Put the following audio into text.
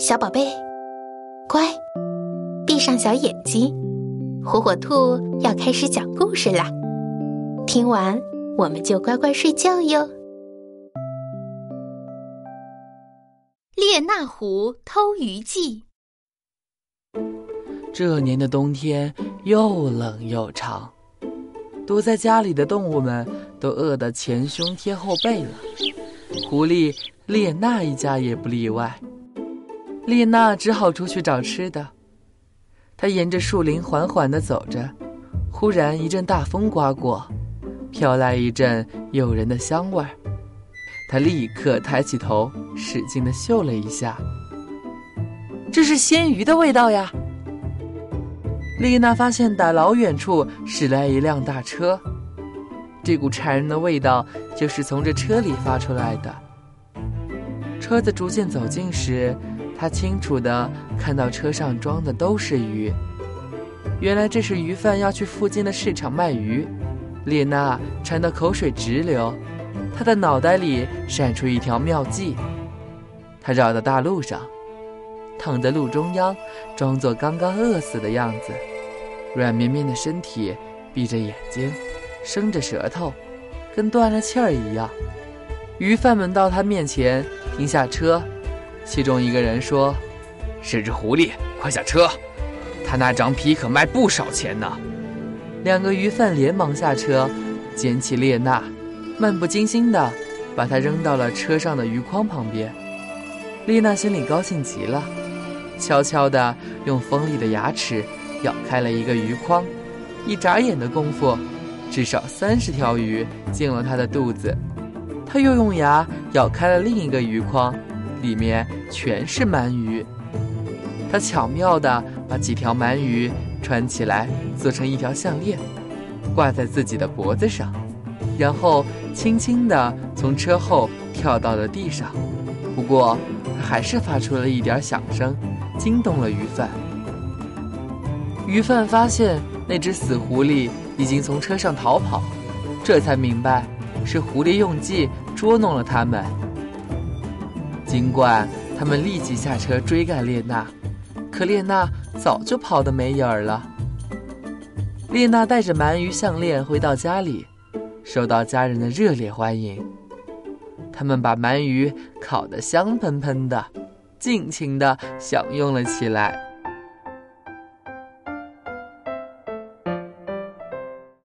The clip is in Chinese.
小宝贝，乖，闭上小眼睛，火火兔要开始讲故事啦。听完我们就乖乖睡觉哟。列那狐偷鱼记。这年的冬天又冷又长，躲在家里的动物们都饿得前胸贴后背了。狐狸列娜一家也不例外。丽娜只好出去找吃的。她沿着树林缓缓地走着，忽然一阵大风刮过。飘来一阵诱人的香味儿，她立刻抬起头，使劲的嗅了一下。这是鲜鱼的味道呀！丽娜发现打老远处驶来一辆大车，这股馋人的味道就是从这车里发出来的。车子逐渐走近时，他清楚的看到车上装的都是鱼，原来这是鱼贩要去附近的市场卖鱼。列娜馋得口水直流，她的脑袋里闪出一条妙计。她绕到大路上，躺在路中央，装作刚刚饿死的样子，软绵绵的身体，闭着眼睛，伸着舌头，跟断了气儿一样。鱼贩们到他面前停下车，其中一个人说：“是只狐狸，快下车！他那张皮可卖不少钱呢。”两个鱼贩连忙下车，捡起列娜，漫不经心地把她扔到了车上的鱼筐旁边。列娜心里高兴极了，悄悄地用锋利的牙齿咬开了一个鱼筐，一眨眼的功夫，至少三十条鱼进了她的肚子。她又用牙咬开了另一个鱼筐，里面全是鳗鱼。他巧妙地把几条鳗鱼。穿起来做成一条项链，挂在自己的脖子上，然后轻轻地从车后跳到了地上。不过，还是发出了一点响声，惊动了鱼贩。鱼贩发现那只死狐狸已经从车上逃跑，这才明白是狐狸用计捉弄了他们。尽管他们立即下车追赶列娜。可列娜早就跑得没影儿了。列娜带着鳗鱼项链回到家里，受到家人的热烈欢迎。他们把鳗鱼烤得香喷喷的，尽情地享用了起来。